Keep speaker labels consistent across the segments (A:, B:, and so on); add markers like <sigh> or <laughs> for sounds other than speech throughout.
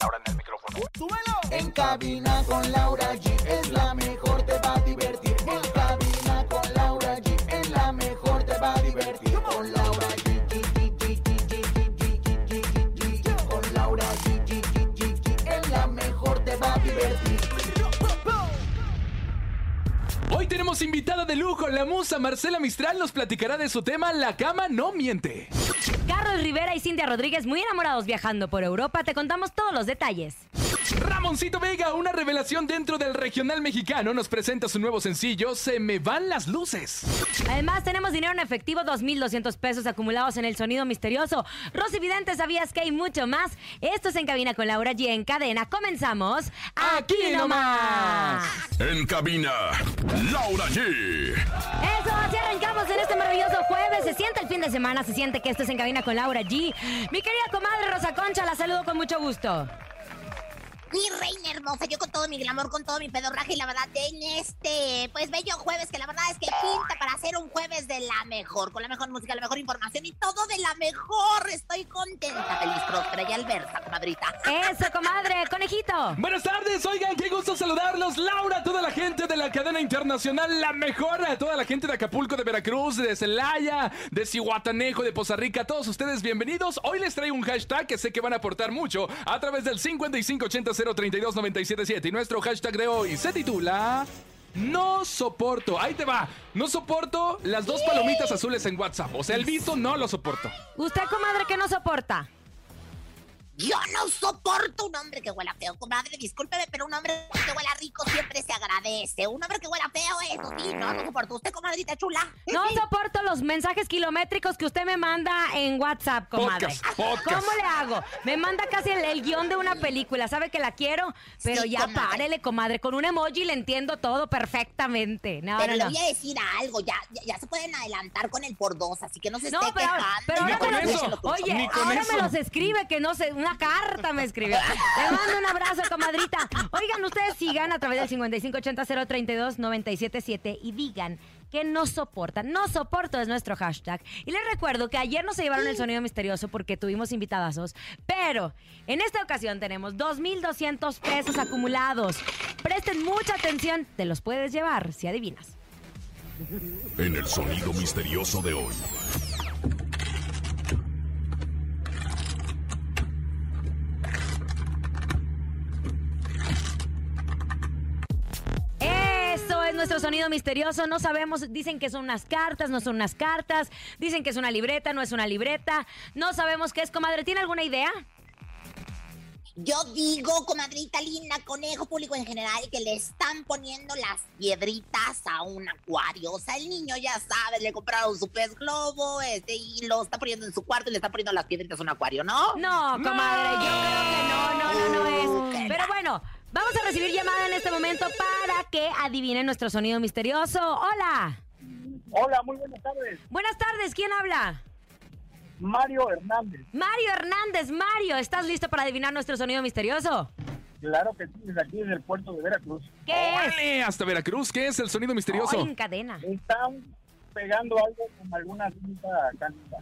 A: Ahora en el micrófono.
B: ¡Súbelo!
C: En cabina con Laura G es la mejor, te va a divertir. En cabina con Laura G es la mejor, te va a divertir. Con Laura G. Con Laura G. Es la mejor, te va a divertir.
D: Hoy tenemos invitada de lujo, la musa Marcela Mistral nos platicará de su tema La cama no miente.
E: Carlos Rivera y Cintia Rodríguez, muy enamorados viajando por Europa, te contamos todos los detalles.
D: Ramoncito Vega, una revelación dentro del regional mexicano, nos presenta su nuevo sencillo Se me van las luces.
E: Además, tenemos dinero en efectivo, 2.200 pesos acumulados en el sonido misterioso. Rosy Vidente, ¿sabías que hay mucho más? Esto es En Cabina con Laura G. En cadena, comenzamos
D: Aquí nomás.
F: En cabina, Laura G.
E: Eso, así arrancamos en este maravilloso jueves. Se siente el fin de semana, se siente que esto es En Cabina con Laura G. Mi querida comadre Rosa Concha, la saludo con mucho gusto.
G: Mi reina hermosa, yo con todo mi glamour, con todo mi pedorraje y la verdad en este, pues bello jueves, que la verdad es que pinta para hacer un jueves de la mejor, con la mejor música, la mejor información y todo de la mejor. Estoy contenta, feliz, próspera y alberta, comadrita.
E: Eso, comadre, conejito.
D: Buenas tardes, oigan, qué gusto saludarlos. Laura, toda la gente de la cadena internacional, la mejor, a toda la gente de Acapulco, de Veracruz, de Celaya, de Cihuatanejo, de Poza Rica, todos ustedes bienvenidos. Hoy les traigo un hashtag que sé que van a aportar mucho a través del 5580-032-977 y nuestro hashtag de hoy se titula... No soporto, ahí te va. No soporto las dos palomitas azules en WhatsApp. O sea, el visto no lo soporto.
E: ¿Usted, comadre, que no soporta?
G: Yo no soporto un hombre que huela feo, comadre, discúlpeme, pero un hombre que huela rico siempre se agradece. Un hombre que huela feo, eso sí, no, no soporto. ¿Usted, comadrita chula?
E: No soporto los mensajes kilométricos que usted me manda en WhatsApp, comadre.
D: Podcast, podcast.
E: ¿Cómo le hago? Me manda casi el, el guion de una película. Sabe que la quiero, pero
G: Sí,
E: ya
G: comadre.
E: párele, comadre. Con un emoji le entiendo todo perfectamente. No,
G: Pero
E: no,
G: le
E: no.
G: voy a decir algo, ya, ya, ya se pueden adelantar con el por dos, así que no se
E: No,
G: esté
E: pero,
G: quejando.
E: pero ahora
D: con
E: me los, oye, ahora me los escribe que no sé, una carta me escribió. Le mando un abrazo, comadrita. Oigan, ustedes sigan a través del 5580-032-977 y digan que no soportan. No soporto es nuestro hashtag. Y les recuerdo que ayer no se llevaron el sonido misterioso porque tuvimos invitadazos, pero en esta ocasión tenemos 2.200 pesos acumulados. Presten mucha atención, te los puedes llevar si adivinas.
F: En el sonido misterioso de hoy.
E: Nuestro sonido misterioso. No sabemos, dicen que son unas cartas, no son unas cartas. Dicen que es una libreta, no es una libreta. No sabemos qué es, comadre. ¿Tiene alguna idea?
G: Yo digo, comadrita linda, conejo público en general, que le están poniendo las piedritas a un acuario. O sea, el niño ya sabe, le compraron su pez globo, este, y lo está poniendo en su cuarto y le está poniendo las piedritas a un acuario, ¿no?
E: No, comadre, yo creo que no, no, no, no es. Pero bueno, vamos a recibir llamada en este momento para que adivinen nuestro sonido misterioso. Hola.
H: Hola, muy buenas tardes.
E: Buenas tardes, ¿quién habla?
H: Mario Hernández.
E: Mario Hernández. Mario, ¿estás listo para adivinar nuestro sonido misterioso?
H: Claro que sí, desde aquí, desde el puerto de Veracruz.
E: ¿Qué es?
D: ¡Órale! Hasta Veracruz, ¿qué es el sonido misterioso?
E: Ay, en cadena.
H: Están pegando algo con alguna cinta canita.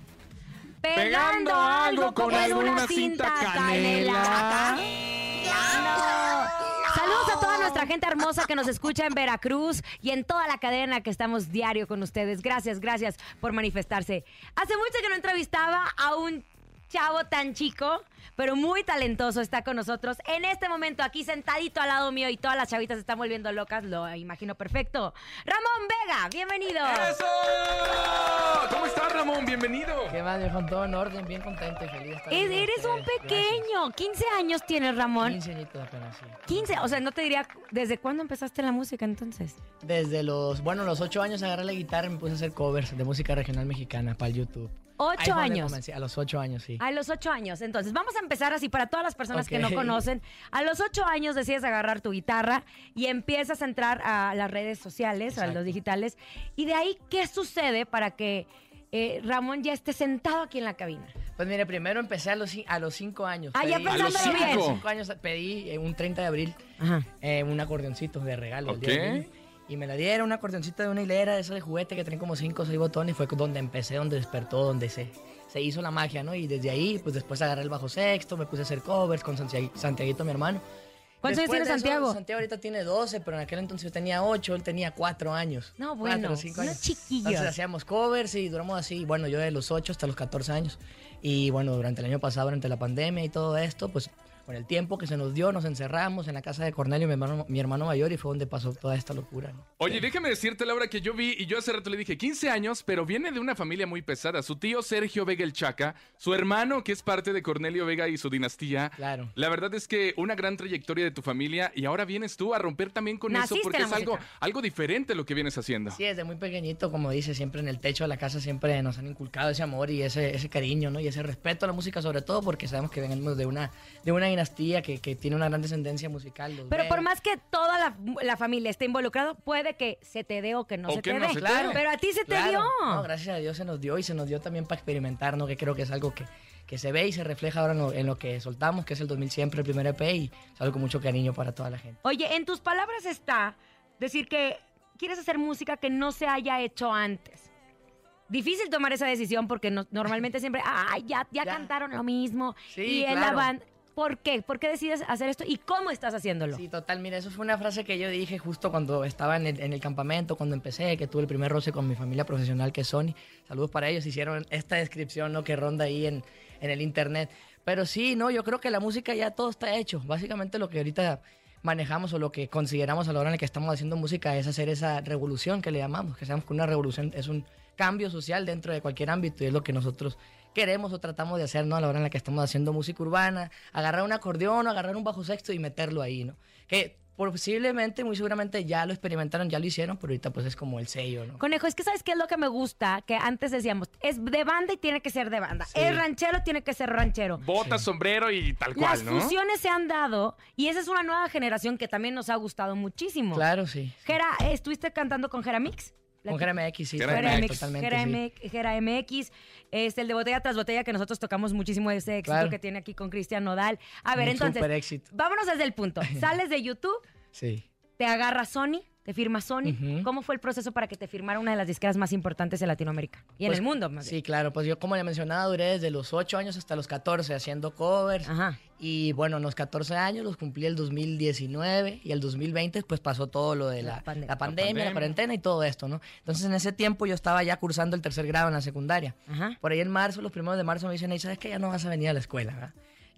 E: Pegando algo con alguna cinta canela. No. Saludos a toda nuestra gente hermosa que nos escucha en Veracruz y en toda la cadena que estamos diario con ustedes. Gracias, gracias por manifestarse. Hace mucho que no entrevistaba a un chavo tan chico, pero muy talentoso está con nosotros en este momento aquí sentadito al lado mío y todas las chavitas se están volviendo locas, lo imagino perfecto. Ramón Vega, bienvenido.
D: ¡Eso! ¿Cómo estás, Ramón? Bienvenido.
I: ¿Qué más, viejo? Todo en orden, bien contento y feliz
E: Es- eres un pequeño, 15 años tienes
I: Gracias.
E: Ramón.
I: 15 añitos apenas, sí.
E: 15, o sea, no te diría, ¿desde cuándo empezaste la música entonces?
I: Desde los, bueno, los 8 años agarré la guitarra y me puse a hacer covers de música regional mexicana para el YouTube. Ahí
E: Ocho
I: fue donde
E: años.
I: comencé, a los 8 años, sí.
E: A los ocho años. Entonces, vamos vamos a empezar así para todas las personas que no conocen. A los ocho años decides agarrar tu guitarra y empiezas a entrar a las redes sociales, a los digitales. Y de ahí, ¿qué sucede para que eh, Ramón ya esté sentado aquí en la cabina?
I: Pues mire, primero empecé a los, a los cinco años.
E: Ah, ya
I: Pedí-
D: A los
E: pensándolo bien.
D: cinco.
I: cinco años pedí eh, un 30 de abril eh, un acordeoncito de regalo. el Y me la dieron, un acordeoncito de una hilera, de eso de juguete que traen como cinco o seis botones. Y fue donde empecé, donde despertó, donde se, se hizo la magia, ¿no? Y desde ahí, pues después agarré el bajo sexto, me puse a hacer covers con Santiago, Santiaguito, mi hermano.
E: ¿Cuántos años tiene
I: eso,
E: Santiago?
I: Santiago ahorita tiene 12, pero en aquel entonces yo tenía 8, él tenía 4 años.
E: No, bueno,
I: cinco
E: unos
I: años.
E: chiquillos.
I: Entonces hacíamos covers y duramos así, bueno, yo de los 8 hasta los 14 años. Y bueno, durante el año pasado, durante la pandemia y todo esto, pues con el tiempo que se nos dio, nos encerramos en la casa de Cornelio, mi hermano, mi hermano mayor, y fue donde pasó toda esta locura. ¿no?
D: Oye, déjame decirte, Laura, que yo vi, y yo hace rato le dije 15 años, pero viene de una familia muy pesada. Su tío Sergio Vega el Chaca, su hermano, que es parte de Cornelio Vega y su dinastía.
I: Claro.
D: La verdad es que una gran trayectoria de tu familia, y ahora vienes tú a romper también con
E: Naciste
D: eso, porque es algo, algo diferente lo que vienes haciendo.
I: Sí, desde muy pequeñito, como dice, siempre en el techo de la casa siempre nos han inculcado ese amor y ese, ese cariño, ¿no? Y ese respeto a la música, sobre todo porque sabemos que venimos de una, de una dinastía que, que tiene una gran descendencia musical. los
E: Pero por más que toda la, la familia esté involucrada, puede que se te dé o que no
D: O
E: se
D: que
E: te
D: no
E: dé.
I: Claro.
E: Pero a ti se te dio.
I: No, gracias a Dios se nos dio y se nos dio también para experimentar, ¿no? Que creo que es algo que, que se ve y se refleja ahora en lo, en lo que soltamos, que es el 2000 siempre, el primer EP, y es algo con mucho cariño para toda la gente.
E: Oye, en tus palabras está decir que quieres hacer música que no se haya hecho antes. Difícil tomar esa decisión porque no- normalmente siempre, ay, ya, ya,
I: Ya.
E: cantaron lo mismo.
I: Sí,
E: y en la
I: claro.
E: banda. ¿Por qué? ¿Por qué decides hacer esto y cómo estás haciéndolo?
I: Sí, total, mira, eso fue una frase que yo dije justo cuando estaba en el, en el campamento, cuando empecé, que tuve el primer roce con mi familia profesional que es Sony. Saludos para ellos, hicieron esta descripción, ¿no? Que ronda ahí en, en el internet. Pero sí, no, yo creo que la música ya todo está hecho. Básicamente lo que ahorita manejamos o lo que consideramos a la hora en la que estamos haciendo música es hacer esa revolución que le llamamos, que sabemos que una revolución es un cambio social dentro de cualquier ámbito y es lo que nosotros queremos o tratamos de hacer, ¿no? A la hora en la que estamos haciendo música urbana, agarrar un acordeón o agarrar un bajo sexto y meterlo ahí, ¿no? Que posiblemente, muy seguramente ya lo experimentaron, ya lo hicieron, pero ahorita pues es como el sello, ¿no?
E: Conejo, es que ¿sabes qué es lo que me gusta? Que antes decíamos, es de banda y tiene que ser de banda.
I: Sí.
E: Es ranchero, tiene que ser ranchero.
D: Bota, sombrero y tal
E: Las
D: cual, ¿no?
E: fusiones se han dado y esa es una nueva generación que también nos ha gustado muchísimo.
I: Claro, sí.
E: Jera, ¿eh, ¿estuviste cantando con Jera Mix?
I: Con
E: que-
I: Jera MX, sí.
D: Jera
E: Jera
D: MX,
E: MX,
I: totalmente, sí.
E: MX, Jera MX, este, el de botella tras botella que nosotros tocamos muchísimo ese éxito
I: Claro.
E: que tiene aquí con Cristian Nodal. A ver,
I: Un
E: entonces,
I: súper éxito.
E: vámonos desde el punto. <laughs> Sales de YouTube,
I: Sí.
E: te agarra Sony, te firma Sony. ¿Cómo fue el proceso para que te firmara una de las disqueras más importantes de Latinoamérica? Y en
I: Pues,
E: el mundo, más
I: Sí, claro, pues yo como le mencionaba, duré desde los 8 años hasta los 14 haciendo covers.
E: Ajá.
I: Y bueno, los 14 años los cumplí el 2019 y el 2020 pues pasó todo lo de
E: La
I: la,
E: pande-
I: la pandemia,
D: pandemia.
I: la cuarentena y todo esto, ¿no? Entonces en ese tiempo yo estaba ya cursando el tercer grado en la secundaria.
E: Ajá.
I: Por ahí en marzo, los primeros de marzo me dicen, "Ey, ¿sabes qué? Ya no vas a venir a la escuela, ¿verdad?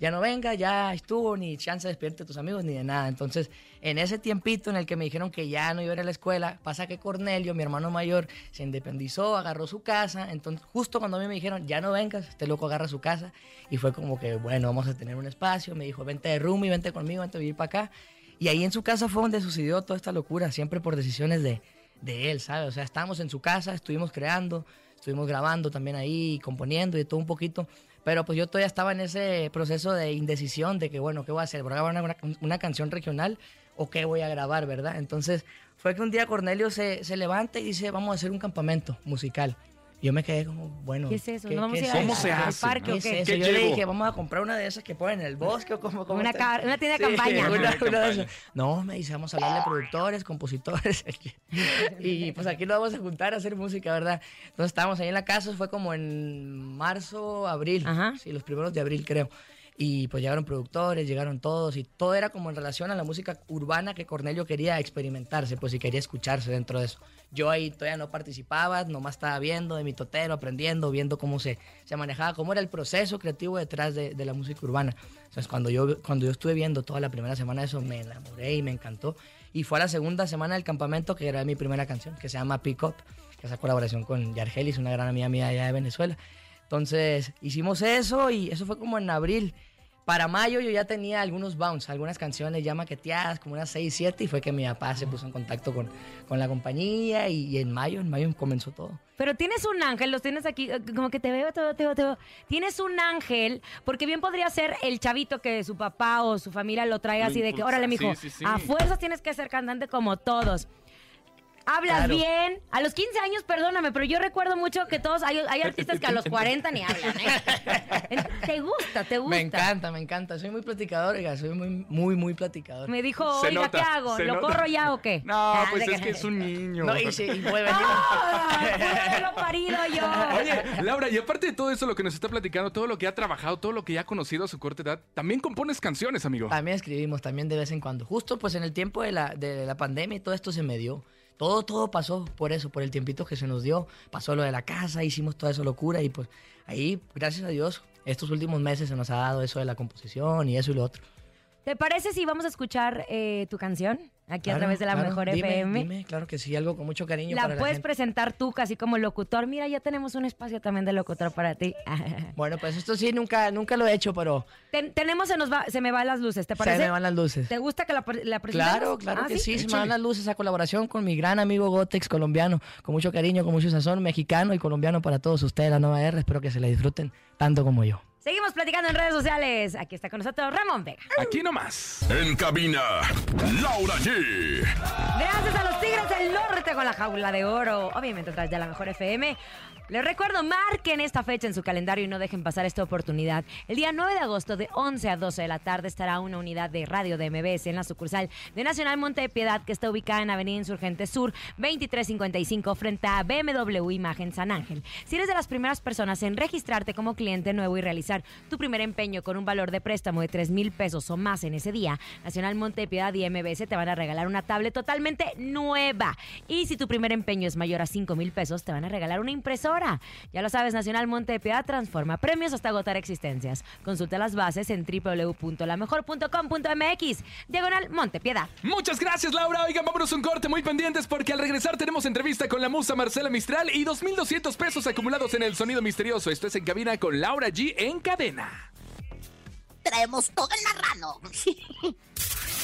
I: Ya no venga, ya estuvo, ni chance de despierta de tus amigos, ni de nada. Entonces, en ese tiempito en el que me dijeron que ya no iba a ir a la escuela, pasa que Cornelio, mi hermano mayor, se independizó, agarró su casa. Entonces, justo cuando a mí me dijeron, ya no vengas, este loco agarra su casa. Y fue como que, bueno, vamos a tener un espacio. Me dijo, vente de roomie, vente conmigo, vente a vivir para acá. Y ahí en su casa fue donde sucedió toda esta locura, siempre por decisiones de, de él, ¿sabes? O sea, estábamos en su casa, estuvimos creando, estuvimos grabando también ahí, componiendo y todo un poquito. Pero pues yo todavía estaba en ese proceso de indecisión de que, bueno, ¿qué voy a hacer? ¿Voy a grabar una, una canción regional o qué voy a grabar, verdad? Entonces fue que un día Cornelio se, se levanta y dice, vamos a hacer un campamento musical. Yo me quedé como, bueno.
E: ¿Qué es eso?
I: ¿qué-
E: ¿No vamos
I: qué
E: a ir
D: ¿Cómo se
E: al
D: hace,
E: parque
I: ¿Qué
E: o qué?
I: Yo le dije, vamos a comprar una de esas que ponen en el bosque o como... como
E: Una, una tienda de
I: Sí,
E: campaña.
I: una-
D: Una
I: una de esas. No, me dice, vamos a hablarle a productores, compositores. <laughs> y pues aquí nos vamos a juntar a hacer música, ¿verdad? Entonces estábamos ahí en la casa, fue como en marzo, abril.
E: Ajá.
I: Sí, los primeros de abril, creo. Y pues llegaron productores, llegaron todos, y todo era como en relación a la música urbana que Cornelio quería experimentarse, pues y quería escucharse dentro de eso. Yo ahí todavía no participaba, nomás estaba viendo de mi totero, aprendiendo, viendo cómo se, se manejaba, cómo era el proceso creativo detrás de, la música urbana. Entonces cuando yo, cuando yo estuve viendo toda la primera semana de eso, me enamoré y me encantó. Y fue a la segunda semana del campamento que era mi primera canción, que se llama Pick Up, que es esa colaboración con Yargelis, una gran amiga mía allá de Venezuela. Entonces hicimos eso y eso fue como en abril. Para mayo yo ya tenía algunos bounce, algunas canciones ya maqueteadas, como unas 6, 7, y fue que mi papá se puso en contacto con, con la compañía y, y en mayo, en mayo comenzó todo.
E: Pero tienes un ángel, los tienes aquí, eh, como que te veo, te veo, te veo, te veo. Tienes un ángel, porque bien podría ser el chavito que su papá o su familia lo traiga
D: Lo
E: así de que, órale, mijo,
D: sí, sí, sí.
E: a fuerzas tienes que ser cantante como todos. Hablas
I: Claro.
E: bien. A los 15 años, perdóname, pero yo recuerdo mucho que todos, hay, hay artistas que a los 40 ni hablan, ¿eh? <laughs> Te gusta, te gusta.
I: Me encanta, me encanta. Soy muy platicador, oiga, soy muy, muy, muy platicador.
E: Me dijo,
D: Se
E: oiga,
D: nota,
E: ¿qué hago? ¿Lo
D: nota.
E: corro ya o qué? <laughs>
D: No,
E: Ah,
D: pues es que es un niño.
I: No, y, sí, y puede venir.
E: Haberlo parido yo.
D: Oye, Laura, y aparte de todo eso, lo que nos está platicando, todo lo que ha trabajado, todo lo que ya ha conocido a su corta edad, también compones canciones, amigo.
I: También escribimos, también de vez en cuando. Justo pues en el tiempo de la, de la pandemia y todo esto se me dio. Todo, todo pasó por eso, por el tiempito que se nos dio. Pasó lo de la casa, hicimos toda esa locura y pues ahí, gracias a Dios, estos últimos meses se nos ha dado eso de la composición y eso y lo otro.
E: ¿Te parece si vamos a escuchar eh, tu canción aquí a
I: Claro,
E: través de la
I: claro,
E: Mejor
I: dime,
E: FM?
I: Dime, claro que sí, algo con mucho cariño
E: La
I: para la
E: puedes
I: gente.
E: presentar tú casi como locutor. Mira, ya tenemos un espacio también de locutor para ti. <laughs>
I: Bueno, pues esto sí, nunca, nunca lo he hecho, pero
E: Ten- tenemos, se nos va, se me van las luces, ¿te parece?
I: se me van las luces.
E: ¿Te gusta que la, la presentemos?
I: Claro, claro
E: Ah,
I: que sí, se me van las luces esa colaboración con mi gran amigo Gotex colombiano, con mucho cariño, con mucho sazón, mexicano y colombiano para todos ustedes, la nueva R, espero que se la disfruten tanto como yo.
E: Seguimos platicando en redes sociales. Aquí está con nosotros Ramón Vega.
D: Aquí nomás.
F: En cabina, Laura G.
E: Gracias a los Tigres del Norte con la jaula de oro. Obviamente tras de la mejor FM. Les recuerdo, marquen esta fecha en su calendario y no dejen pasar esta oportunidad. El día 9 de agosto de 11 a 12 de la tarde estará una unidad de radio de MBS en la sucursal de Nacional Monte de Piedad que está ubicada en Avenida Insurgente Sur 2355 frente a BMW Imagen San Ángel. Si eres de las primeras personas en registrarte como cliente nuevo y realizar tu primer empeño con un valor de préstamo de 3 mil pesos o más en ese día, Nacional Monte de Piedad y MBS te van a regalar una tablet totalmente nueva. Y si tu primer empeño es mayor a 5 mil pesos, te van a regalar una impresora. Ya lo sabes, Nacional Monte de Piedad transforma premios hasta agotar existencias. Consulta las bases en www.lamejor.com.mx. Diagonal Monte Piedad.
D: Muchas gracias, Laura. Oigan, vámonos un corte muy pendientes porque al regresar tenemos entrevista con la musa Marcela Mistral y 2.200 pesos acumulados en el sonido misterioso. Esto es en cabina con Laura G en cadena.
G: Traemos todo el marrano. <laughs>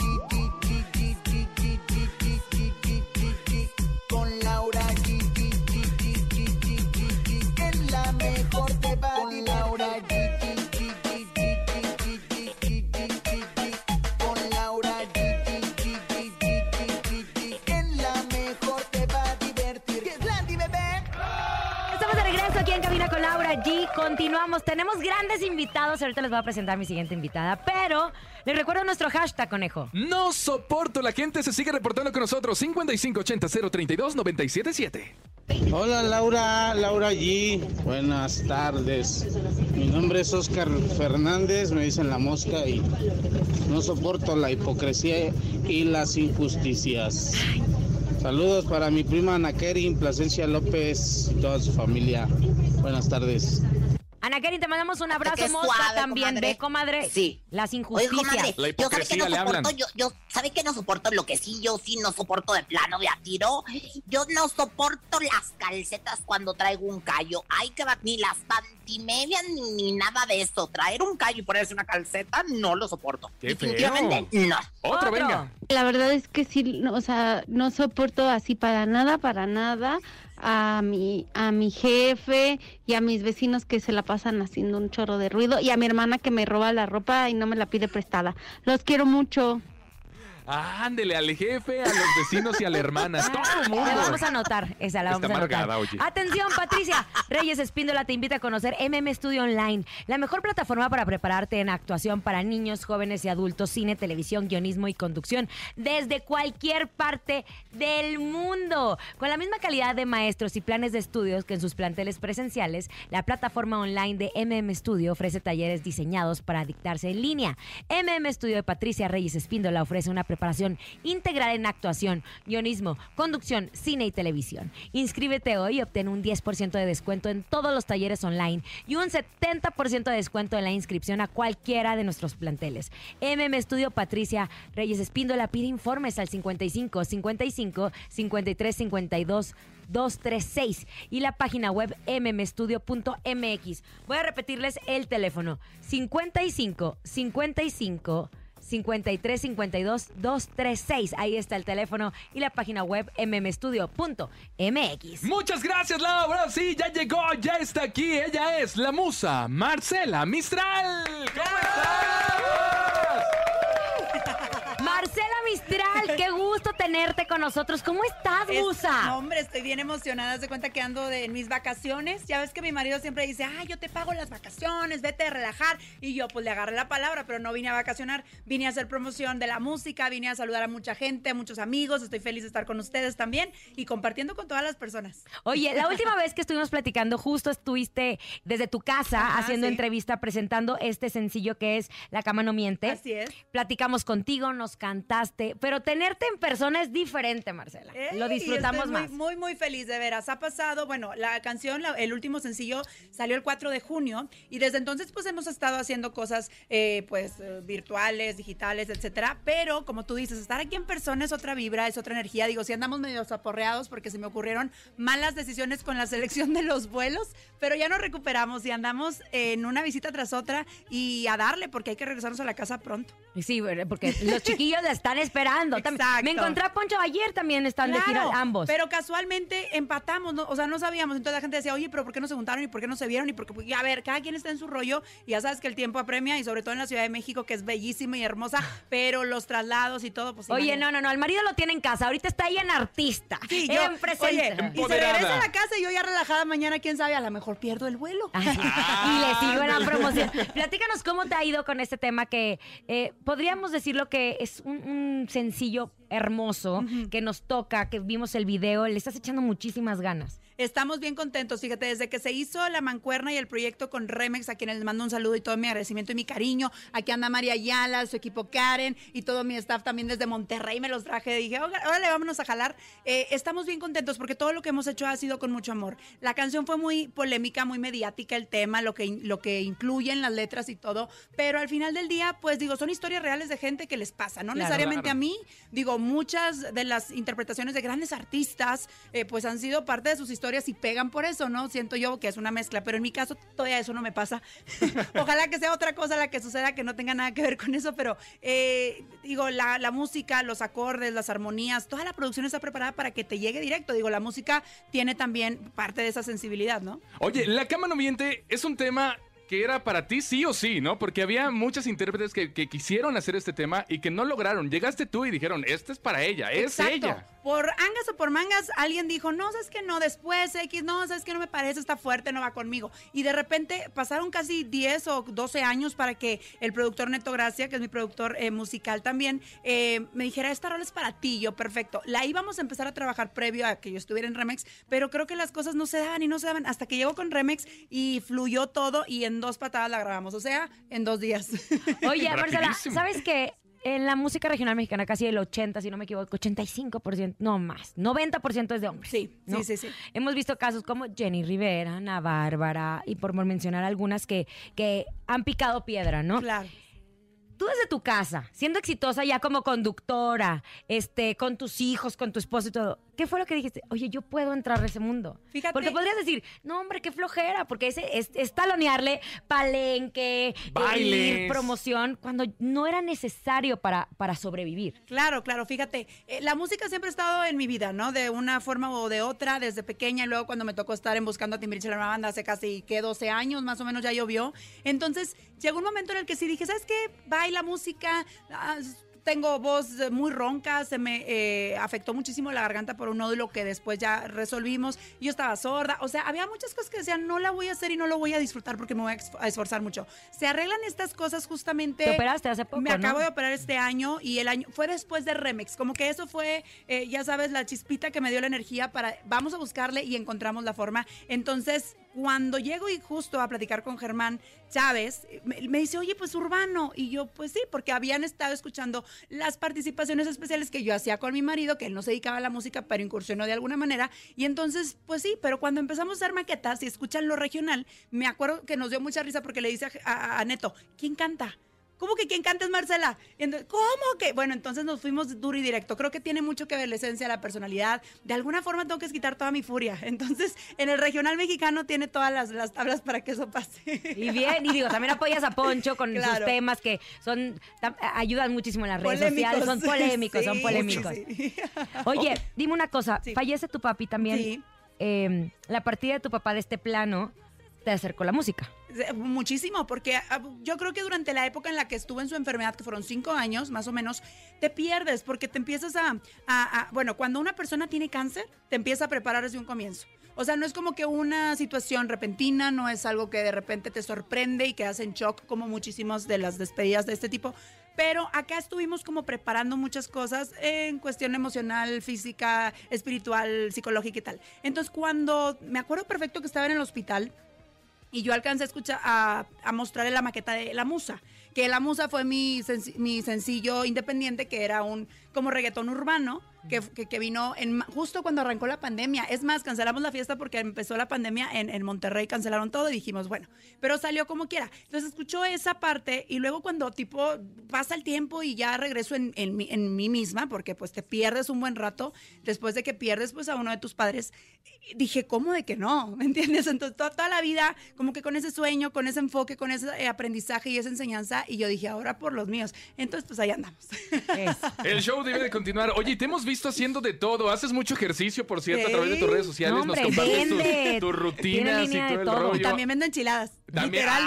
E: regreso aquí en Cabina con Laura G. Continuamos. Tenemos grandes invitados. Ahorita les voy a presentar mi siguiente invitada. Pero les recuerdo nuestro hashtag, conejo.
D: No soporto. La gente se sigue reportando con nosotros. 5580 032 977.
B: Hola Laura, Laura G. Buenas tardes. Mi nombre es Oscar Fernández, me dicen la mosca y no soporto la hipocresía y las injusticias. Saludos para mi prima Ana Kerin, Plasencia López y toda su familia. Buenas tardes.
E: Ana Karen, te mandamos un abrazo,
G: Qué
E: Mosca,
G: suave,
E: también.
G: comadre.
E: Ve, comadre.
G: Sí.
E: Las
G: Oye,
E: injusticias.
G: comadre,
D: La
G: yo sabe que no soporto, yo, yo, ¿sabe que no soporto lo que sí, yo sí no soporto de plano de a tiro? Yo no soporto las calcetas cuando traigo un callo. Ay, que va, ni las pantimedias ni, ni nada de eso. Traer un callo y ponerse una calceta, no lo soporto.
D: Qué feo.
G: Definitivamente, no.
D: Otro, venga.
J: La verdad es que sí, no, o sea, no soporto así para nada, para nada a mi a mi jefe y a mis vecinos que se la pasan haciendo un chorro de ruido y a mi hermana que me roba la ropa y no me la pide prestada. Los quiero mucho.
D: Ándele al jefe, a los vecinos y a la hermana. <laughs> Todo el mundo.
E: La vamos a anotar, esa la
D: Está
E: a anotar.
D: amargada, oye.
E: Atención, Patricia. Reyes Espíndola te invita a conocer MM Studio Online, la mejor plataforma para prepararte en actuación para niños, jóvenes y adultos, cine, televisión, guionismo y conducción desde cualquier parte del mundo. Con la misma calidad de maestros y planes de estudios que en sus planteles presenciales, la plataforma online de MM Studio ofrece talleres diseñados para dictarse en línea. MM Studio de Patricia Reyes Espíndola ofrece una preparación preparación integral en actuación, guionismo, conducción, cine y televisión. Inscríbete hoy y obtén un 10% de descuento en todos los talleres online y un 70% de descuento en la inscripción a cualquiera de nuestros planteles. MM Estudio Patricia Reyes Espíndola pide informes al 55 55 53 52 236 y la página web mmestudio.mx. Voy a repetirles el teléfono 55 55 53 52 236. Ahí está el teléfono y la página web mmestudio.mx.
D: Muchas gracias, Laura. Sí, ya llegó, ya está aquí. Ella es la musa Marcela Mistral. ¿Cómo estás?
E: Marcela Mistral, <laughs> qué gusto tenerte con nosotros. ¿Cómo estás,
K: Es-
E: musa?
K: no, hombre, estoy bien emocionada. Haz de cuenta que ando de, en mis vacaciones. Ya ves que mi marido siempre dice, ay, yo te pago las vacaciones, vete a relajar. Y yo, pues le agarré la palabra, pero no vine a vacacionar. Vine a hacer promoción de la música, vine a saludar a mucha gente, a muchos amigos. Estoy feliz de estar con ustedes también y compartiendo con todas las personas.
E: Oye, la <laughs> última vez que estuvimos platicando, justo estuviste desde tu casa
K: Ajá,
E: haciendo
K: sí.
E: entrevista, presentando este sencillo que es La cama no miente.
K: Así es.
E: Platicamos contigo, nos cantaste, pero tenerte en persona es diferente, Marcela. Lo
K: Ey,
E: disfrutamos
K: estoy muy,
E: más.
K: Muy, muy feliz, de veras. Ha pasado, bueno, la canción, la- el último sencillo salió el 4 de junio y desde entonces pues hemos estado haciendo cosas eh, pues eh, virtuales, digitales, etcétera. Pero como tú dices, estar aquí en persona es otra vibra, es otra energía. Digo, sí andamos medio aporreados porque se me ocurrieron malas decisiones con la selección de los vuelos, pero ya nos recuperamos y andamos en una visita tras otra y a darle porque hay que regresarnos a la casa pronto.
E: Sí, porque los chiquillos la están esperando.
K: Exacto.
E: Me encontré a Poncho ayer también están de gira
K: Claro,
E: ambos.
K: Pero casualmente empatamos, ¿no? o sea, no sabíamos. Entonces la gente decía, oye, pero ¿por qué no se juntaron y por qué no se vieron? Y porque, y a ver, cada quien está en su rollo y ya sabes que el tiempo apremia y sobre todo en la Ciudad de México, que es bellísima y hermosa, <laughs> pero los traslados y todo, pues
E: Oye,
K: imagínate.
E: no, no, no, el marido lo tiene en casa, ahorita está ahí en artista,
K: Sí, yo,
E: en presente.
K: oye, y se regresa a la casa y yo ya relajada mañana, quién sabe, a lo mejor pierdo el vuelo. <laughs>
E: y le sigo en la <laughs> promoción. Platícanos cómo te ha ido con este tema que eh, podríamos decirlo que es un, un sencillo hermoso que nos toca, que vimos el video, le estás echando muchísimas ganas.
K: Estamos bien contentos, fíjate, desde que se hizo la mancuerna y el proyecto con Remex, a quienes les mando un saludo y todo mi agradecimiento y mi cariño. Aquí anda María Ayala, su equipo Karen y todo mi staff también desde Monterrey me los traje. Dije, "Oiga, órale, vámonos a jalar. Eh, estamos bien contentos porque todo lo que hemos hecho ha sido con mucho amor. La canción fue muy polémica, muy mediática, el tema, lo que, lo que incluye en las letras y todo, pero al final del día, pues digo, son historias reales de gente que les pasa, no
E: Claro.
K: necesariamente
D: Claro.
K: a mí. Digo, muchas de las interpretaciones de grandes artistas, eh, pues han sido parte de sus historias y pegan por eso, ¿no? Siento yo que es una mezcla, pero en mi caso todavía eso no me pasa. <laughs> Ojalá que sea otra cosa la que suceda que no tenga nada que ver con eso, pero eh, digo, la, la música, los acordes, las armonías, toda la producción está preparada para que te llegue directo. Digo, la música tiene también parte de esa sensibilidad, ¿no?
D: Oye, La cama no miente es un tema que era para ti sí o sí, ¿no? Porque había muchas intérpretes que, que quisieron hacer este tema y que no lograron. Llegaste tú y dijeron, este es para ella, es
K: Exacto.
D: ella.
K: Por angas o por mangas, alguien dijo, no, sabes que no, después X, no, sabes que no me parece, está fuerte, no va conmigo. Y de repente pasaron casi 10 o 12 años para que el productor Neto Gracia, que es mi productor eh, musical también, eh, me dijera, esta rola es para ti, yo, perfecto. La íbamos a empezar a trabajar previo a que yo estuviera en Remex, pero creo que las cosas no se daban y no se daban hasta que llegó con Remex y fluyó todo y en dos patadas la grabamos, o sea, en dos días.
E: Oye, Marcela. ¿sabes qué? En la música regional mexicana, casi el 80, si no me equivoco, 85%, no más, 90% es de hombres.
K: Sí,
E: ¿no?
K: sí, sí, sí.
E: Hemos visto casos como Jenny Rivera, Ana Bárbara, y por mencionar algunas que, que han picado piedra, ¿no?
K: Claro.
E: Tú desde tu casa, siendo exitosa ya como conductora, este, con tus hijos, con tu esposo y todo, ¿qué fue lo que dijiste? Oye, yo puedo entrar a ese mundo.
K: Fíjate-
E: Porque podrías decir, no, hombre, qué flojera, porque ese es, es talonearle palenque,
D: Bailes.
E: ir, promoción, cuando no era necesario para, para sobrevivir.
K: Claro, claro, fíjate, eh, la música siempre ha estado en mi vida, ¿no? De una forma o de otra, desde pequeña, y luego cuando me tocó estar en Buscando a Timbiriche la Nueva banda hace casi, ¿qué? 12 años, más o menos ya llovió. Entonces, llegó un momento en el que sí dije, ¿sabes qué? Baila música, ah, tengo voz muy ronca, se me eh, afectó muchísimo la garganta por un nódulo que después ya resolvimos. Yo estaba sorda, o sea, había muchas cosas que decían, no la voy a hacer y no lo voy a disfrutar porque me voy a esforzar mucho. Se arreglan estas cosas justamente.
E: Te operaste hace poco,
K: Me
E: ¿no?
K: acabo de operar este año y el año fue después de Remex. Como que eso fue, eh, ya sabes, la chispita que me dio la energía para vamos a buscarle y encontramos la forma. Entonces, cuando llego y justo a platicar con Germán Chávez, me, dice, oye, pues urbano. Y yo, pues sí, porque habían estado escuchando las participaciones especiales que yo hacía con mi marido, que él no se dedicaba a la música, pero incursionó de alguna manera. Y entonces, pues sí, pero cuando empezamos a hacer maquetas y escuchan lo regional, me acuerdo que nos dio mucha risa porque le dice a Neto, ¿quién canta? ¿Cómo que quién canta es Marcela? Entonces, ¿Cómo que? Bueno, entonces nos fuimos duro y directo. Creo que tiene mucho que ver la esencia, la personalidad. De alguna forma tengo que quitar toda mi furia. <laughs> Entonces, en el regional mexicano tiene todas las, las tablas para que eso pase.
E: Y bien, y digo, también apoyas a Poncho con <laughs> sus
K: Claro.
E: temas que son ayudan muchísimo en las redes
K: Polémicos,
E: sociales, son <laughs> polémicos, son polémicos.
K: sí.
E: Oye, dime una cosa,
K: Sí.
E: fallece tu papi también.
K: Sí.
E: eh, la partida de tu papá de este plano te acercó la música.
K: Muchísimo, porque ah, yo creo que durante la época en la que estuvo en su enfermedad, que fueron cinco años más o menos, te pierdes porque te empiezas a, a- a- bueno, cuando una persona tiene cáncer, te empieza a preparar desde un comienzo. O sea, no es como que una situación repentina, no es algo que de repente te sorprende y quedas en shock como muchísimas de las despedidas de este tipo. Pero acá estuvimos como preparando muchas cosas en cuestión emocional, física, espiritual, psicológica y tal. Entonces, cuando me acuerdo perfecto que estaba en el hospital, y yo alcancé a escuchar, a, mostrarle la maqueta de La Musa, que La Musa fue mi, mi sencillo independiente, que era un como reggaetón urbano, que, que, que vino en, justo cuando arrancó la pandemia. Es más, cancelamos la fiesta porque empezó la pandemia en, en Monterrey, cancelaron todo y dijimos, bueno, pero salió como quiera. Entonces escuchó esa parte y luego cuando tipo pasa el tiempo y ya regreso en, en, mí, en mí misma, porque pues te pierdes un buen rato, después de que pierdes pues a uno de tus padres, dije, ¿cómo de que no? <laughs> ¿Me entiendes? Entonces, toda, toda la vida, como que con ese sueño, con ese enfoque, con ese eh, aprendizaje y esa enseñanza, y yo dije, ahora por los míos. Entonces, pues ahí andamos.
D: El show debe de continuar. Oye, te hemos visto haciendo de todo. Haces mucho ejercicio, por cierto, a través de tus redes sociales.
E: No,
D: Nos compartes tus- rutinas y todo el
E: todo.
D: rollo.
K: Y también vendo enchiladas.
D: También-
K: literal,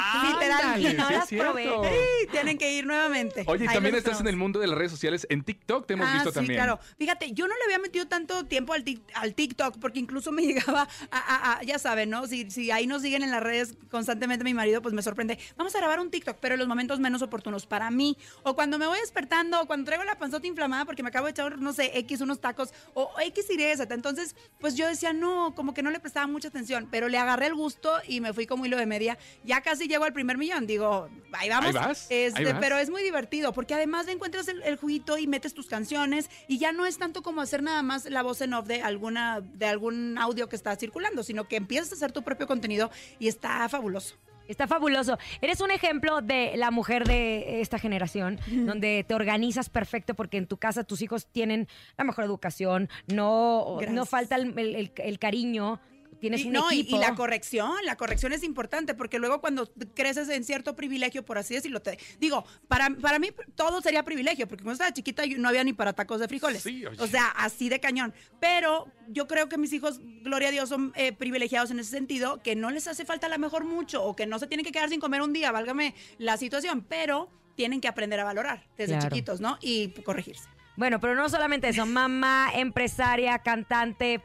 K: literal.
E: No
D: sí
E: las probé.
K: Sí, tienen que ir nuevamente.
D: Oye, y también estás en el mundo de las redes sociales. En TikTok te hemos
K: ah,
D: visto
K: sí,
D: también.
K: claro. Fíjate, yo no le había metido tanto tiempo al, tic- al TikTok porque incluso me <laughs> llegaba a, a- a- ya saben, ¿no? Si, si ahí nos siguen en las redes constantemente mi marido, pues me sorprende. Vamos a grabar un TikTok, pero en los momentos menos oportunos para mí. O cuando me voy despertando, o cuando traigo la panzota inflamada porque me acabo de echar, no sé, X unos tacos, o X y Z. Entonces, pues yo decía, no, como que no le prestaba mucha atención, pero le agarré el gusto y me fui como hilo de media. Ya casi llego al primer millón. Digo, ahí vamos.
D: Ahí vas,
K: Este,
D: ahí vas.
K: pero es muy divertido porque además le encuentras el, el juguito y metes tus canciones y ya no es tanto como hacer nada más la voz en off de alguna de algún audio que está circulando, sino que empiezas a hacer tu propio contenido y está fabuloso.
E: Está fabuloso. Eres un ejemplo de la mujer de esta generación, donde te organizas perfecto porque en tu casa tus hijos tienen la mejor educación, no,
K: Gracias.
E: no falta el, el- el- el cariño, tienes
K: y,
E: un
K: no, y-
E: equipo.
K: y la corrección, la corrección es importante porque luego cuando creces en cierto privilegio, por así decirlo, te digo, para, para mí todo sería privilegio, porque cuando estaba chiquita yo no había ni para tacos de frijoles.
D: Sí, oye.
K: o sea, así de cañón. Pero yo creo que mis hijos, gloria a Dios, son eh, privilegiados en ese sentido, que no les hace falta a lo mejor mucho o que no se tienen que quedar sin comer un día, válgame la situación, pero tienen que aprender a valorar desde
E: Claro.
K: chiquitos, ¿no? Y corregirse.
E: Bueno, pero no solamente eso, mamá, empresaria, cantante,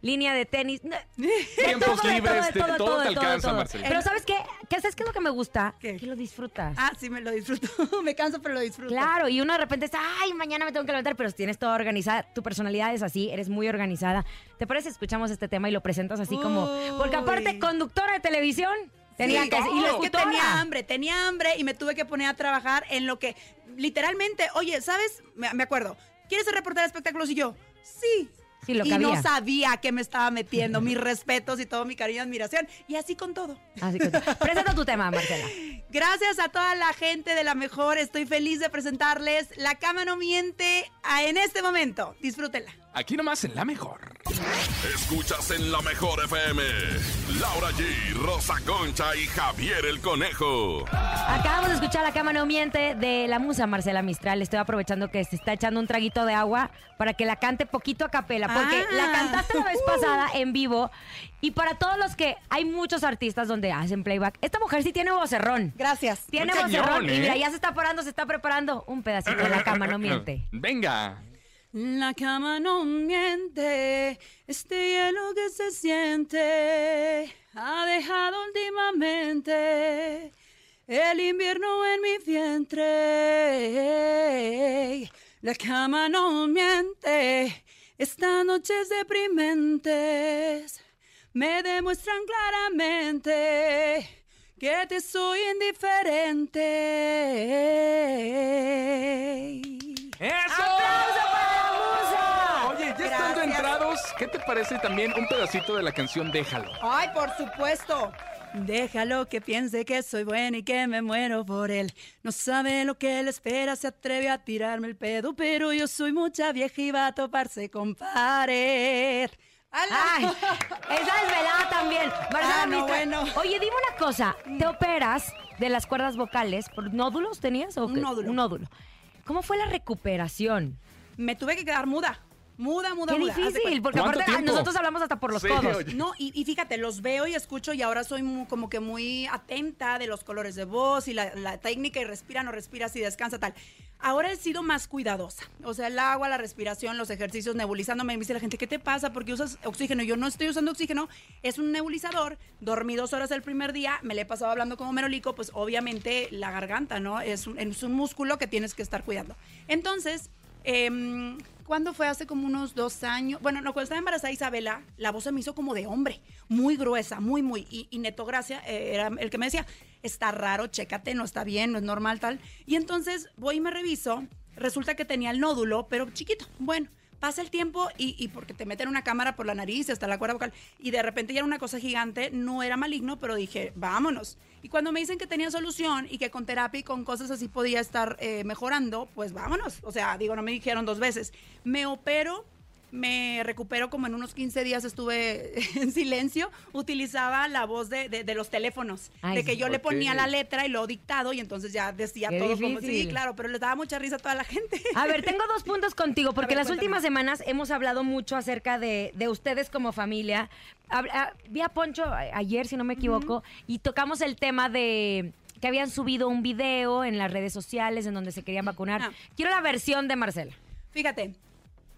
E: línea de tenis. de
D: Tiempos
E: todo, de
D: libres,
E: todo,
D: de
E: de
D: todo
E: todo,
D: te
E: de todo,
D: alcanza,
E: todo.
D: Marcela.
E: Pero ¿sabes qué? ¿Qué sabes qué es lo que me gusta?
K: ¿Qué?
E: Que lo disfrutas.
K: Ah, sí, me lo disfruto. <laughs> me canso, pero lo disfruto.
E: Claro, y uno de repente está, ay, mañana me tengo que levantar, pero tienes todo organizada. Tu personalidad es así, eres muy organizada. ¿Te parece? Escuchamos este tema y lo presentas así como. Porque aparte, conductora de televisión, tenía
K: Sí,
E: que. Y
K: es que tenía hambre, tenía hambre y me tuve que poner a trabajar en lo que literalmente, oye, ¿sabes? Me, me acuerdo. ¿Quieres ser reportera de espectáculos? Y yo, sí.
E: Sí, lo
K: y
E: que
K: no
E: había.
K: sabía que me estaba metiendo, mis respetos y todo mi cariño y admiración. Y así con todo.
E: Así que, presenta tu tema, Marcela.
K: Gracias a toda la gente de la mejor. Estoy feliz de presentarles La Cama No Miente a- en este momento. Disfrútenla.
D: Aquí nomás en la mejor.
F: Escuchas en la mejor FM. Laura G, Rosa Concha y Javier el Conejo.
E: Acabamos de escuchar la cama no miente de la musa Marcela Mistral. Estoy aprovechando que se está echando un traguito de agua para que la cante poquito a capela, porque
K: Ah.
E: la cantaste la vez pasada en vivo. Y para todos los que hay muchos artistas donde hacen playback, esta mujer sí tiene vocerrón.
K: Gracias.
E: Tiene
D: Muy
E: vocerrón.
D: cañón,
E: Y
D: ¿eh?
E: mira, ya se está parando, se está preparando un pedacito de la cama no <laughs> miente.
D: Venga.
K: La cama no miente, este hielo que se siente ha dejado últimamente el invierno en mi vientre. La cama no miente, estas noches deprimentes me demuestran claramente que te soy indiferente.
D: ¡Eso!
E: ¡Aplauso para la musa!
D: Oye, ya estando
K: Gracias.
D: entrados, ¿qué te parece también un pedacito de la canción Déjalo?
K: Ay, por supuesto. Déjalo que piense que soy buena y que me muero por él. No sabe lo que él espera, se atreve a tirarme el pedo, pero yo soy mucha vieja y va a toparse con pared. ¡Ala!
E: Ay, esa es velada también. Marcela
K: Ah, no, bueno.
E: Oye, dime una cosa. ¿Te operas de las cuerdas vocales por nódulos tenías o
K: Un
E: qué?
K: nódulo.
E: Un nódulo. ¿Cómo fue la recuperación?
K: Me tuve que quedar muda. Muda, muda,
E: Qué
K: muda.
E: Difícil, porque
D: ¿Cuánto
E: aparte ah,
D: tiempo?
E: nosotros hablamos hasta por los
D: Sí,
E: codos.
D: oye.
K: No, y, y fíjate, los veo y escucho y ahora soy mu- como que muy atenta de los colores de voz y la, la técnica y respira, no respira, si descansa, tal. Ahora he sido más cuidadosa. O sea, el agua, la respiración, los ejercicios, nebulizándome. Me dice la gente, ¿qué te pasa? Porque usas oxígeno. Yo no estoy usando oxígeno, es un nebulizador. Dormí dos horas el primer día, me le he pasado hablando como merolico, pues obviamente la garganta, ¿no? Es un, es un músculo que tienes que estar cuidando. Entonces, Em, ¿Cuándo fue? Hace como unos dos años. Bueno, no, cuando estaba embarazada Isabela, la voz se me hizo como de hombre, muy gruesa, muy, muy. Y, y Neto Gracia eh, era el que me decía, está raro, chécate, no está bien, no es normal, tal. Y entonces voy y me reviso, resulta que tenía el nódulo, pero chiquito. Bueno, pasa el tiempo y, y porque te meten una cámara por la nariz hasta la cuerda vocal y de repente ya era una cosa gigante, no era maligno, pero dije, vámonos. Y cuando me dicen que tenía solución y que con terapia y con cosas así podía estar eh, mejorando, pues vámonos. O sea, digo, no me dijeron dos veces. Me opero me recupero como en unos 15 días estuve <laughs> en silencio, utilizaba la voz de, de- de los teléfonos,
E: Ay,
K: de que yo le ponía la letra y lo dictado y entonces ya decía
E: Qué
K: todo como sí,
E: difícil.
K: claro, pero les daba mucha risa a toda la gente.
E: A ver, tengo dos <laughs> puntos contigo, porque
K: ver,
E: las
K: cuéntame.
E: últimas semanas hemos hablado mucho acerca de, de ustedes como familia. Ah, Vi a Poncho ayer, si no me equivoco, y tocamos el tema de que habían subido un video en las redes sociales en donde se querían vacunar.
K: Ah.
E: Quiero la versión de Marcela.
K: Fíjate,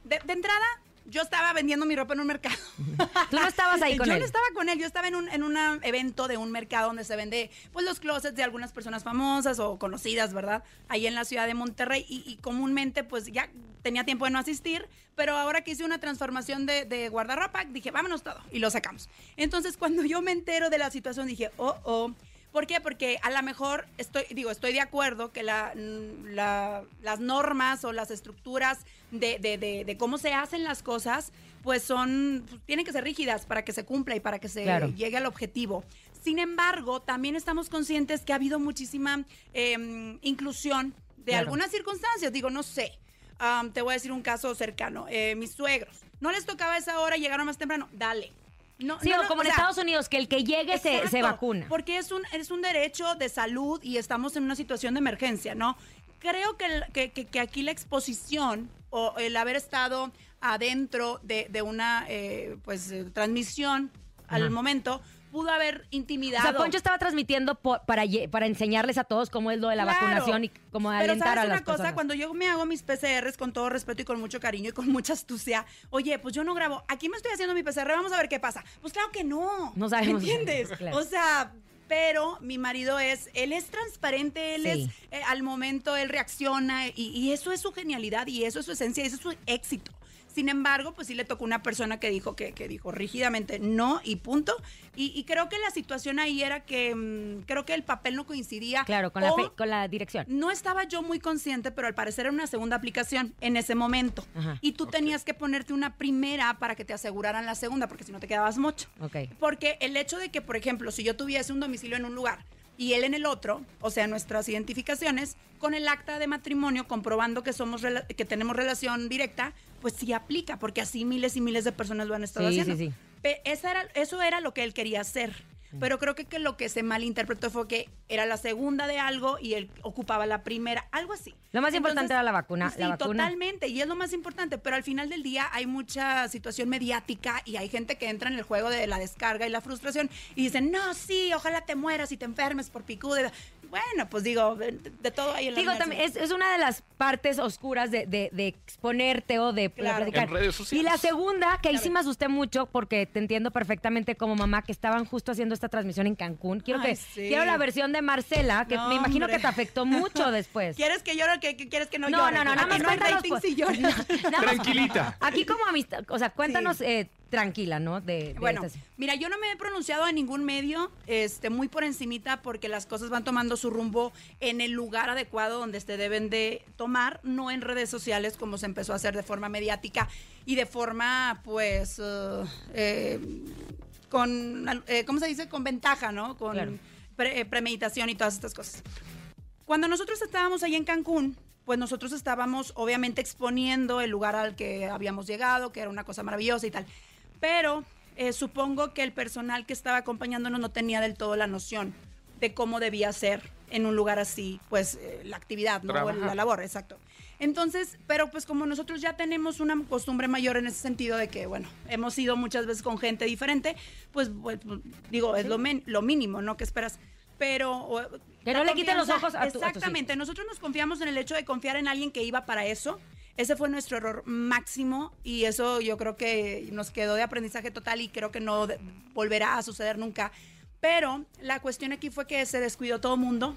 K: de, de entrada, yo estaba vendiendo mi ropa en un mercado. <laughs>
E: Tú no estabas ahí <laughs> con
K: yo
E: él.
K: no estaba con él, yo estaba en un en un evento de un mercado donde se vende pues los closets de algunas personas famosas o conocidas, ¿verdad? Ahí en la ciudad de Monterrey y, y comúnmente pues ya tenía tiempo de no asistir, pero ahora que hice una transformación de, de guardarropa, dije, vámonos todo y lo sacamos. Entonces cuando yo me entero de la situación dije, oh, oh. ¿Por qué? Porque a lo mejor estoy, digo, estoy de acuerdo que la, la- las normas o las estructuras de, de- de- de cómo se hacen las cosas, pues son, pues, tienen que ser rígidas para que se cumpla y para que se
E: Claro.
K: llegue al objetivo. Sin embargo, también estamos conscientes que ha habido muchísima em, inclusión de
E: Claro.
K: algunas circunstancias. Digo, no sé. Am, te voy a decir un caso cercano. Eh, mis suegros. No les tocaba esa hora, llegaron más temprano. Dale. No,
E: Sí,
K: no, no,
E: como en
K: sea,
E: Estados Unidos, que el que llegue se, vacuna.
K: Porque es un, es un derecho de salud y estamos en una situación de emergencia, ¿no? Creo que, el- que, que- que aquí la exposición o el haber estado adentro de, de una eh, pues eh, transmisión al momento pudo haber
E: O
K: intimidado.
E: sea, Poncho estaba transmitiendo para, para enseñarles a todos cómo es lo de la
K: Claro.
E: vacunación y cómo
K: Pero
E: alentar
K: sabes
E: a las
K: una cosa,
E: personas.
K: cuando yo me hago mis PCRs con todo respeto y con mucho cariño y con mucha astucia, oye, pues yo no grabo, aquí me estoy haciendo mi PCR, vamos a ver qué pasa. Pues claro que no.
E: No sabemos.
K: ¿Me entiendes? <laughs>
E: Claro.
K: O sea, pero mi marido es, él es transparente, él
E: Sí.
K: es, eh, al momento él reacciona y, y eso es su genialidad y eso es su esencia, y eso es su éxito. Sin embargo, pues sí le tocó una persona que dijo que, que dijo rígidamente no y punto. Y, y creo que la situación ahí era que mm, creo que el papel no coincidía.
E: Claro, con la, fe- con la dirección.
K: no estaba yo muy consciente, pero al parecer era una segunda aplicación en ese momento.
E: Ajá.
K: Y tú tenías que ponerte una primera para que te aseguraran la segunda, porque si no te quedabas mocho.
E: Ok.
K: Porque el hecho de que, por ejemplo, si yo tuviese un domicilio en un lugar y él en el otro, o sea, nuestras identificaciones, con el acta de matrimonio comprobando que somos rela- que tenemos relación directa, pues sí aplica, porque así miles y miles de personas lo han estado
E: Sí,
K: haciendo.
E: sí, sí.
K: Pe- esa era, eso era lo que él quería hacer. Pero creo que, que lo que se malinterpretó fue que era la segunda de algo y él ocupaba la primera, algo así.
E: Lo más importante era la vacuna,
K: Sí,
E: la vacuna.
K: totalmente, y es lo más importante, pero al final del día hay mucha situación mediática y hay gente que entra en el juego de la descarga y la frustración y dicen, no, sí, ojalá te mueras y te enfermes por picudo. Bueno, pues digo, de, de todo hay en la
E: Digo, también es, es una de las partes oscuras de, de- de exponerte o de,
K: Claro.
E: platicar.
D: En redes sociales.
E: Y la segunda, que ahí sí me asusté mucho porque te entiendo perfectamente como mamá que estaban justo haciendo esta transmisión en Cancún. Quiero
K: Ay,
E: que
K: sí.
E: quiero la versión de Marcela, que
K: No,
E: me imagino
K: hombre.
E: que te afectó mucho <laughs> después.
K: ¿Quieres que llore o que, que quieres que no,
E: No,
K: llore?
E: no, no, nada
K: Aquí
E: más
K: no
E: cuéntanos,
K: rating
E: pues.
K: si lloras. <laughs>
E: Nada más-
D: Tranquilita.
E: Aquí como amistad, o sea, cuéntanos,
K: Sí.
E: eh, tranquila, ¿no? De, de
K: Bueno,
E: estas-
K: mira, yo no me he pronunciado en ningún medio, este, muy por encimita, porque las cosas van tomando su rumbo en el lugar adecuado donde se deben de tomar, no en redes sociales como se empezó a hacer de forma mediática y de forma, pues, eh, con, eh, ¿cómo se dice? Con ventaja, ¿no? Con
E: Claro.
K: pre- eh, premeditación y todas estas cosas. Cuando nosotros estábamos ahí en Cancún, pues nosotros estábamos obviamente exponiendo el lugar al que habíamos llegado, que era una cosa maravillosa y tal. Pero eh, supongo que el personal que estaba acompañándonos no tenía del todo la noción de cómo debía ser en un lugar así, pues eh, la actividad, ¿no?
D: Trabajar.
K: la labor, exacto. Entonces, pero pues como nosotros ya tenemos una costumbre mayor en ese sentido de que, bueno, hemos ido muchas veces con gente diferente, pues, pues, digo, es lo, men- lo mínimo, ¿no? Que esperas. Pero...
E: Que no le quiten los ojos a tu- a.
K: Exactamente. Nosotros nos confiamos en el hecho de confiar en alguien que iba para eso. Ese fue nuestro error máximo y eso yo creo que nos quedó de aprendizaje total y creo que no volverá a suceder nunca. Pero la cuestión aquí fue que se descuidó todo el mundo.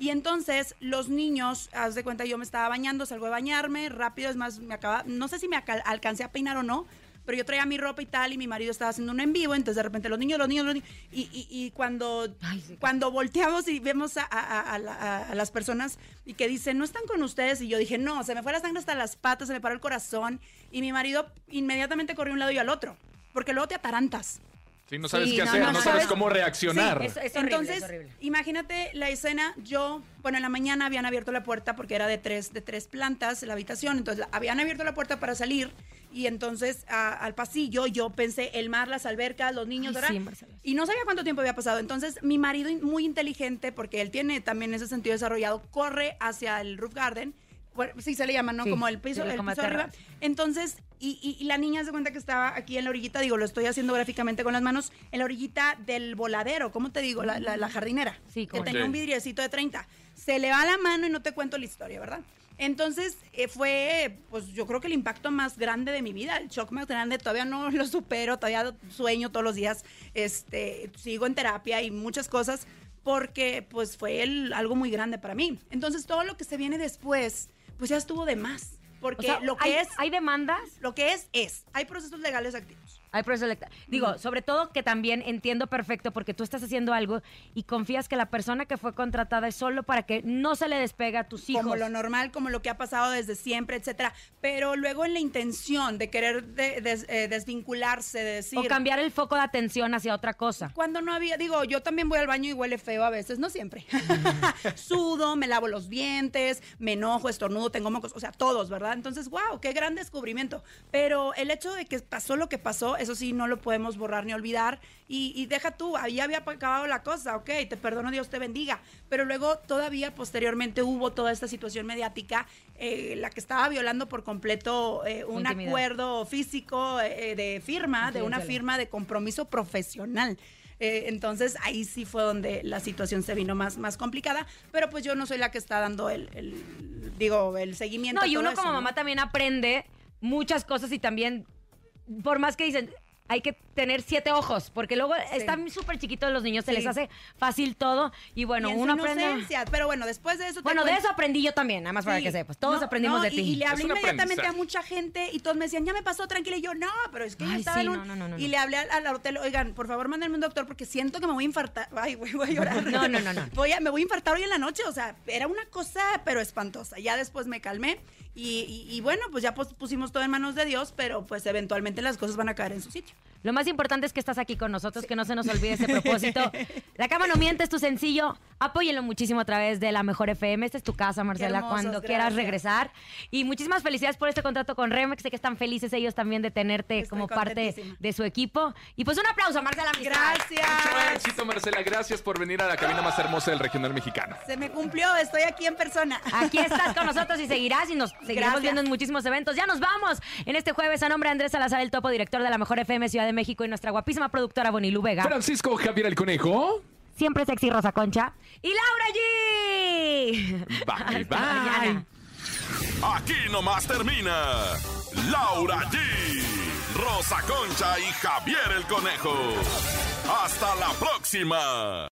K: Y entonces los niños, haz de cuenta, yo me estaba bañando, salgo de bañarme, rápido, es más, me acaba, no sé si me alcancé a peinar o no, pero yo traía mi ropa y tal, y mi marido estaba haciendo un en vivo, entonces de repente los niños, los niños, los niños, y, y- y cuando,
E: Ay, sí.
K: cuando volteamos y vemos a- a las personas y que dicen, no están con ustedes, y yo dije, no, se me fue la sangre hasta las patas, se me paró el corazón, y mi marido inmediatamente corrió a un lado y al otro, porque luego te atarantas.
D: Sí, no sabes
E: Sí,
D: qué
E: no,
D: hacer,
E: no,
D: no,
E: no
D: sabes
K: sabes-
D: cómo reaccionar.
E: Sí, es, es horrible,
K: Entonces,
E: es horrible.
K: imagínate la escena, yo, bueno, en la mañana habían abierto la puerta porque era de tres, de tres plantas la habitación, entonces habían abierto la puerta para salir y entonces a- al pasillo yo pensé el mar, las albercas, los niños,
E: Ay.
K: Y no sabía cuánto tiempo había pasado. Entonces, mi marido, muy inteligente, porque él tiene también ese sentido desarrollado, corre hacia el roof garden. Sí se le llama, ¿no?
E: Sí,
K: como el piso,
E: sí,
K: el piso arriba. Entonces, y, y- y la niña se cuenta que estaba aquí en la orillita, digo, lo estoy haciendo gráficamente con las manos, en la orillita del voladero, ¿cómo te digo? La, la- la jardinera.
E: Sí,
K: que tenía
D: Ok.
K: un vidriecito de 30. Se le va la mano y no te cuento la historia, ¿verdad? Entonces, eh, fue, pues yo creo que el impacto más grande de mi vida, el shock más grande, todavía no <laughs> lo supero, todavía sueño todos los días, este, sigo en terapia y muchas cosas, porque pues fue el- algo muy grande para mí. Entonces, todo lo que se viene después, pues ya estuvo de más,
E: O
K: porque
E: sea,
K: lo que
E: hay,
K: es,
E: hay demandas,
K: lo que es, es, hay procesos legales activos.
E: Hay Digo, sobre todo que también entiendo perfecto porque tú estás haciendo algo y confías que la persona que fue contratada es solo para que no se le despega a tus hijos.
K: como lo normal, como lo que ha pasado desde siempre, etcétera. Pero luego en la intención de querer de- des- eh, desvincularse, de decir.
E: o cambiar el foco de atención hacia otra cosa.
K: Cuando no había, digo, yo también voy al baño y huele feo a veces, no siempre. <laughs> Sudo, me lavo los dientes, me enojo, estornudo, tengo mocos, o sea, todos, ¿verdad? Entonces, wow, qué gran descubrimiento. Pero el hecho de que pasó lo que pasó, eso sí, no lo podemos borrar ni olvidar. Y, y deja tú, ahí había acabado la cosa, ok, te perdono, Dios te bendiga. Pero luego todavía posteriormente hubo toda esta situación mediática, eh, la que estaba violando por completo eh, un
E: Intimidad.
K: acuerdo físico eh, de firma, de una firma de compromiso profesional. Eh, entonces ahí sí fue donde la situación se vino más, más complicada, pero pues yo no soy la que está dando el, el- digo, el seguimiento.
E: No, y uno
K: eso,
E: como
K: ¿no?
E: mamá también aprende muchas cosas y también, por más que dicen, hay que tener siete ojos, porque luego están súper chiquitos los niños, se
K: Sí.
E: les hace fácil todo y bueno,
K: Y en su
E: uno aprende...
K: Pero bueno, después de eso...
E: Bueno, de eso aprendí yo también, nada más para
K: Sí.
E: que sepas. Todos
K: No,
E: aprendimos
K: no,
E: de ti.
K: Y, le hablé inmediatamente a mucha gente y todos me decían, ya me pasó tranquila. Y yo, no, pero es que yo estaba
E: sí,
K: en un...
E: no, no, no, no,
K: Y
E: no.
K: le hablé al, al hotel, oigan, por favor, mándenme un doctor porque siento que me voy a infartar. Ay, güey, voy a llorar. <laughs>
E: No, no, no, no.
K: Voy a, me voy a infartar hoy en la noche. O sea, era una cosa, pero espantosa. Ya después me calmé y, y- y bueno, pues ya pus- pusimos todo en manos de Dios, pero pues eventualmente las cosas van a caer en su sitio.
E: Lo más importante es que estás aquí con nosotros, que no se nos olvide ese propósito. <laughs> La cama no miente, es tu sencillo. Apóyenlo muchísimo a través de la Mejor FM. Esta es tu casa, Marcela,
K: hermosos,
E: cuando quieras
K: gracias.
E: regresar. Y muchísimas felicidades por este contrato con Remex. Sé que están felices ellos también de tenerte
K: Estoy
E: como parte de su equipo. Y pues un aplauso, Marcela. Amistad.
D: Mucho
K: Gracias.
D: éxito, Marcela. Gracias por venir a la cabina más hermosa del regional mexicano.
K: Se me cumplió, estoy aquí en persona.
E: Aquí estás con <laughs> nosotros y seguirás y nos seguiremos
K: Gracias.
E: viendo en muchísimos eventos. Ya nos vamos en este jueves a nombre de Andrés Salazar, el topo director de la Mejor FM Ciudad de México y nuestra guapísima productora Bonilú Vega.
D: Francisco Javier el Conejo.
E: Siempre sexy Rosa Concha. Y Laura G.
D: Bye, bye.
E: mañana.
F: Aquí nomás termina Laura G, Rosa Concha y Javier el Conejo. Hasta la próxima.